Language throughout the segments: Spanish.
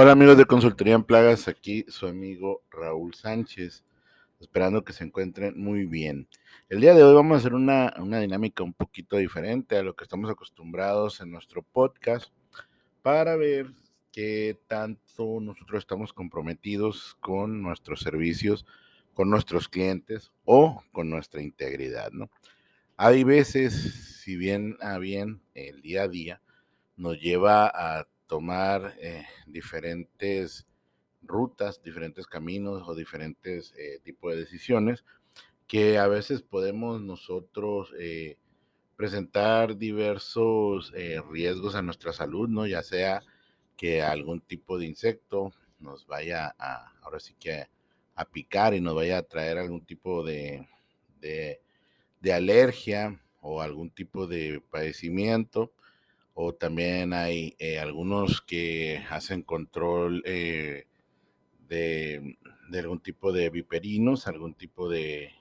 Hola amigos de Consultoría en Plagas, aquí su amigo Raúl Sánchez, esperando que se encuentren muy bien. El día de hoy vamos a hacer una, una, dinámica un poquito diferente a lo que estamos acostumbrados en nuestro podcast para ver qué tanto nosotros estamos comprometidos con nuestros servicios, con nuestros clientes o con nuestra integridad, ¿no? Hay veces, si bien a bien, el día a día nos lleva a tomar eh, diferentes rutas, diferentes caminos o diferentes eh, tipos de decisiones que a veces podemos nosotros eh, presentar diversos riesgos a nuestra salud, ¿no? Ya sea que algún tipo de insecto nos vaya a, ahora sí que a picar y nos vaya a traer algún tipo de, de alergia o algún tipo de padecimiento o también hay eh, algunos que hacen control eh, de, algún tipo de viperinos, algún tipo de,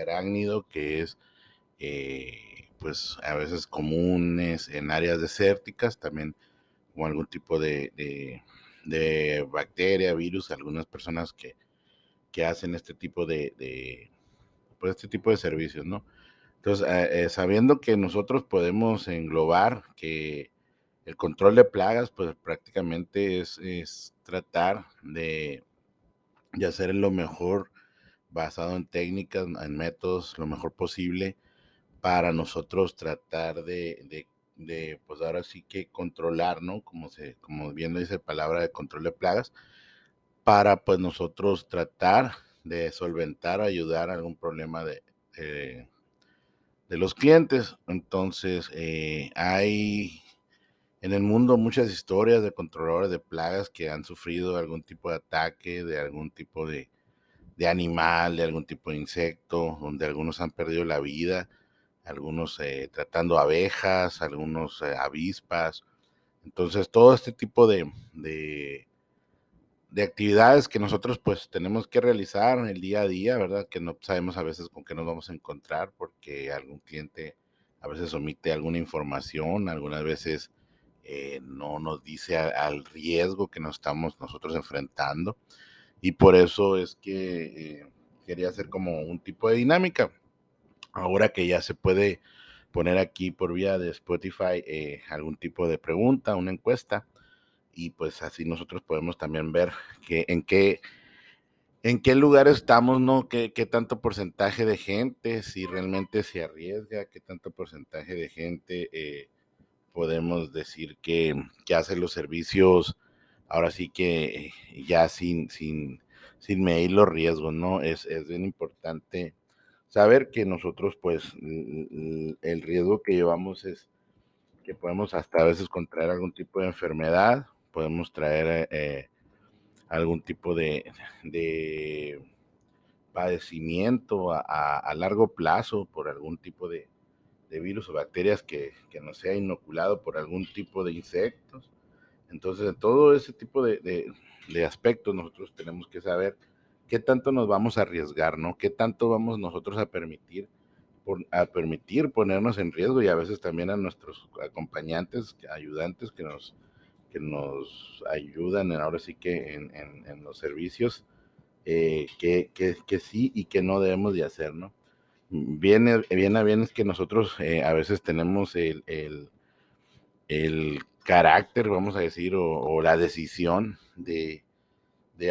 arácnido que es eh, pues a veces comunes en áreas desérticas, también como algún tipo de, bacteria, virus, algunas personas que, hacen este tipo de, pues este tipo de servicios, ¿no? Entonces, eh, eh, sabiendo que nosotros podemos englobar que el control de plagas, pues prácticamente es, tratar de, hacer lo mejor basado en técnicas, en métodos, lo mejor posible para nosotros tratar de, pues ahora sí que controlar, ¿no? Como, se, como bien dice la palabra de control de plagas, para pues nosotros tratar de solventar, ayudar a algún problema de, de los clientes. Entonces, eh, hay en el mundo muchas historias de controladores de plagas que han sufrido algún tipo de ataque, de algún tipo de, animal, de algún tipo de insecto, donde algunos han perdido la vida, algunos eh, tratando abejas, algunos eh, avispas. Entonces, todo este tipo de, de actividades que nosotros pues tenemos que realizar en el día a día, ¿verdad? Que no sabemos a veces con qué nos vamos a encontrar porque algún cliente a veces omite alguna información, algunas veces eh, no nos dice al riesgo que nos estamos nosotros enfrentando. Y por eso es que eh, quería hacer como un tipo de dinámica. Ahora que ya se puede poner aquí por vía de Spotify eh, algún tipo de pregunta, una encuesta y pues así nosotros podemos también ver que, en qué en qué lugar estamos, ¿no? ¿Qué, ¿Qué, tanto porcentaje de gente, si realmente se arriesga, qué tanto porcentaje de gente eh, podemos decir que, que, hace los servicios, ahora sí que ya sin, sin, sin medir los riesgos, ¿no? Es, es bien importante saber que nosotros, pues, el riesgo que llevamos es que podemos hasta a veces contraer algún tipo de enfermedad podemos traer eh, algún tipo de, padecimiento a, largo plazo por algún tipo de, virus o bacterias que, que nos sea inoculado por algún tipo de insectos. Entonces, todo ese tipo de, aspectos nosotros tenemos que saber qué tanto nos vamos a arriesgar, ¿no? ¿Qué tanto vamos nosotros a permitir, a permitir ponernos en riesgo y a veces también a nuestros acompañantes, ayudantes que nos que nos ayudan ahora sí que en, los servicios, eh, que, sí y que no debemos de hacer, ¿no? Viene, bien a bien es que nosotros eh, a veces tenemos el, el, carácter, vamos a decir, o, la decisión de,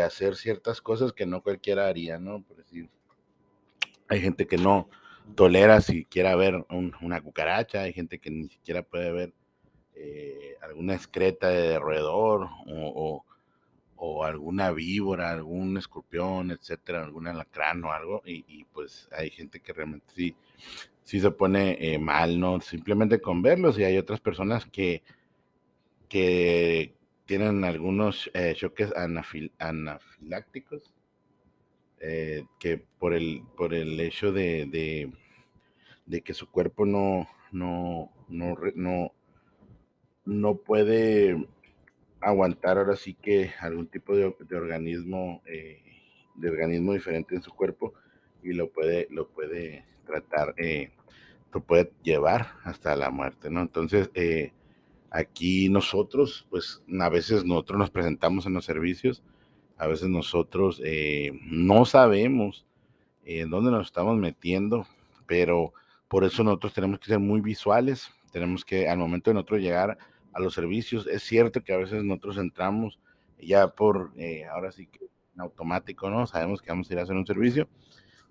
hacer ciertas cosas que no cualquiera haría, ¿no? Por decir, hay gente que no tolera siquiera ver una cucaracha, hay gente que ni siquiera puede ver eh, alguna excreta de roedor o, alguna víbora, algún escorpión, etcétera, algún alacrán o algo, y, pues hay gente que realmente sí, sí se pone eh, mal, ¿no? Simplemente con verlos, y hay otras personas que, que tienen algunos eh, choques anafilácticos, que por el, por el hecho de, de, que su cuerpo no, no no puede aguantar ahora sí que algún tipo de, organismo, eh, de organismo diferente en su cuerpo y lo puede, lo puede tratar, eh, lo puede llevar hasta la muerte, ¿no? Entonces, eh, Aquí nosotros, pues a veces nosotros nos presentamos en los servicios, a veces nosotros eh, no sabemos en dónde nos estamos metiendo, pero por eso nosotros tenemos que ser muy visuales, tenemos que al momento de nosotros llegar a los servicios, es cierto que a veces nosotros entramos ya por, eh, ahora sí que en automático, ¿no? Sabemos que vamos a ir a hacer un servicio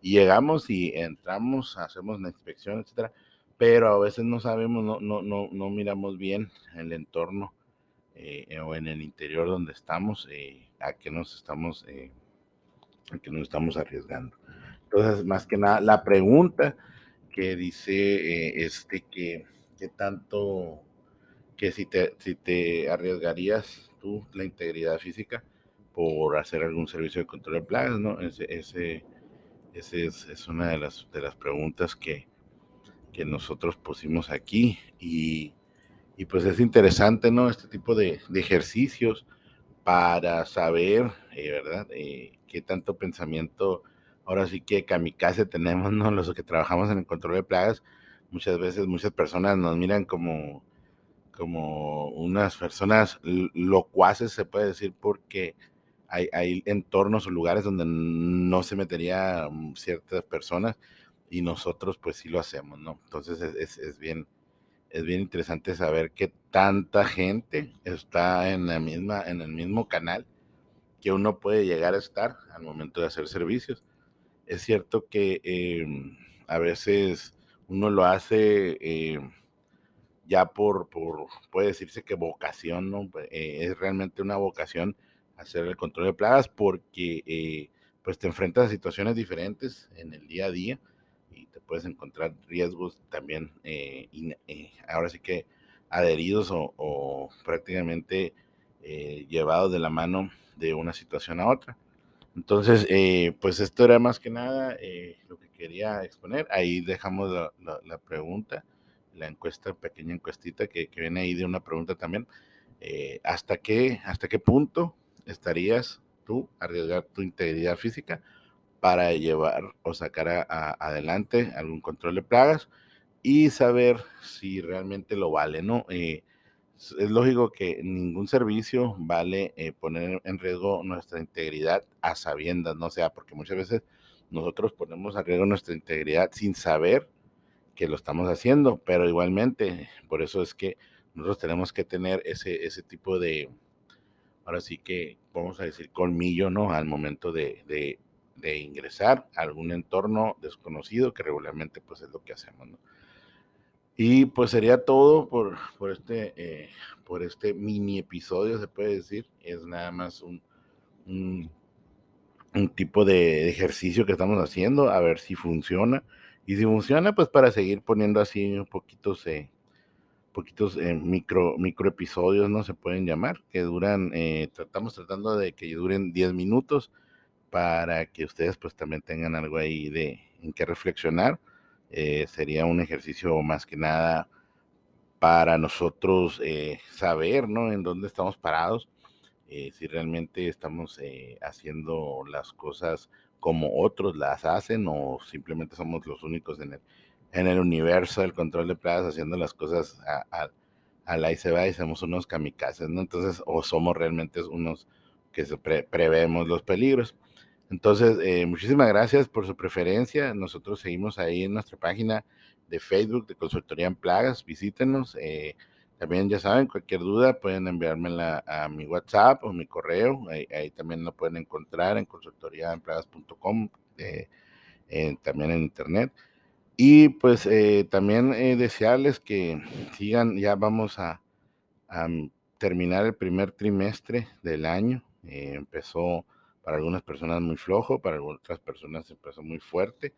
y llegamos y entramos, hacemos la inspección, etcétera, pero a veces no sabemos, no, no, no, no miramos bien el entorno eh, o en el interior donde estamos, eh, a qué nos estamos, a qué nos estamos arriesgando. Entonces, más que nada, la pregunta que dice este que, que tanto que si te, si te arriesgarías tú la integridad física por hacer algún servicio de control de plagas, ¿no? Ese, ese, ese es, una de las, de las preguntas que, que nosotros pusimos aquí y, y, pues es interesante, ¿no? Este tipo de, de ejercicios para saber, eh, ¿verdad? Eh, qué tanto pensamiento, ahora sí que kamikaze tenemos, ¿no? Los que trabajamos en el control de plagas, muchas veces muchas personas nos miran como como unas personas locuaces, se puede decir, porque hay, hay, entornos o lugares donde no se metería mm, ciertas personas y nosotros pues sí lo hacemos, ¿no? Entonces es, es, bien, es bien interesante saber que tanta gente está en, la misma, en el mismo canal que uno puede llegar a estar al momento de hacer servicios. Es cierto que em, a veces uno lo hace... Eh, ya por, por, puede decirse que vocación, ¿no? Eh, es realmente una vocación hacer el control de plagas porque eh, pues te enfrentas a situaciones diferentes en el día a día y te puedes encontrar riesgos también, eh, ahora sí que adheridos o, prácticamente llevados de la mano de una situación a otra. Entonces, pues esto era más que nada lo que quería exponer. Ahí dejamos la pregunta la encuesta, pequeña encuestita que, viene ahí de una pregunta también. Eh, ¿hasta, qué, ¿Hasta qué punto estarías tú arriesgar tu integridad física para llevar o sacar adelante algún control de plagas y saber si realmente lo vale, ¿no? Eh, es lógico que ningún servicio vale eh, poner en riesgo nuestra integridad a sabiendas, no sea, porque muchas veces nosotros ponemos en riesgo nuestra integridad sin saber que lo estamos haciendo, pero igualmente, por eso es que nosotros tenemos que tener ese, ese tipo de, ahora sí que vamos a decir colmillo, ¿no? Al momento de, de, ingresar a algún entorno desconocido, que regularmente pues es lo que hacemos, ¿no? Y pues sería todo por, por, este, eh, por este mini episodio, se puede decir. Es nada más un, un, un tipo de ejercicio que estamos haciendo, a ver si funciona. Y si funciona, pues para seguir poniendo así un poquitos, eh, poquitos eh, micro, micro episodios, ¿no? Se pueden llamar, que duran, eh, tratamos tratando de que duren 10 minutos para que ustedes pues también tengan algo ahí de en qué reflexionar. sería un ejercicio más que nada para nosotros saber, ¿no? En dónde estamos parados, si realmente estamos haciendo las cosas como otros las hacen o simplemente somos los únicos en el, en el universo del control de plagas haciendo las cosas a, la y y somos unos kamikazes, ¿no? Entonces, o somos realmente unos que se prevemos los peligros. Entonces, eh, muchísimas gracias por su preferencia. Nosotros seguimos ahí en nuestra página de Facebook de Consultoría en Plagas. Visítenos. Eh, también ya saben, cualquier duda pueden enviármela a mi WhatsApp o mi correo. Ahí, también lo pueden encontrar en consultoriaempleadas.com, eh, también en internet. Y pues eh, también eh, desearles que sigan, ya vamos a, terminar el primer trimestre del año. empezó para algunas personas muy flojo, para otras personas empezó muy fuerte.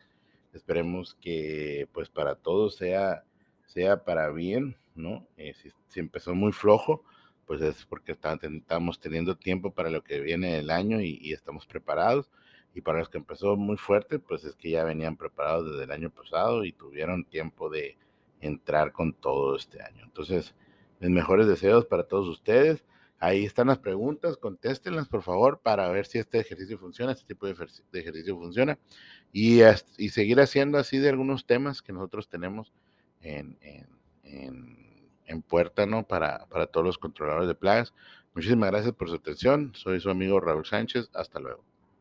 Esperemos que pues para todos sea, sea para bien ¿no? Eh, si, empezó muy flojo, pues es porque estamos teniendo tiempo para lo que viene el año y, estamos preparados. Y para los que empezó muy fuerte, pues es que ya venían preparados desde el año pasado y tuvieron tiempo de entrar con todo este año. Entonces, mis mejores deseos para todos ustedes. Ahí están las preguntas, contéstenlas por favor para ver si este ejercicio funciona, este tipo de, ejercicio funciona y, y, seguir haciendo así de algunos temas que nosotros tenemos en en puerta, ¿no? Para, para todos los controladores de plagas. Muchísimas gracias por su atención. Soy su amigo Raúl Sánchez. Hasta luego.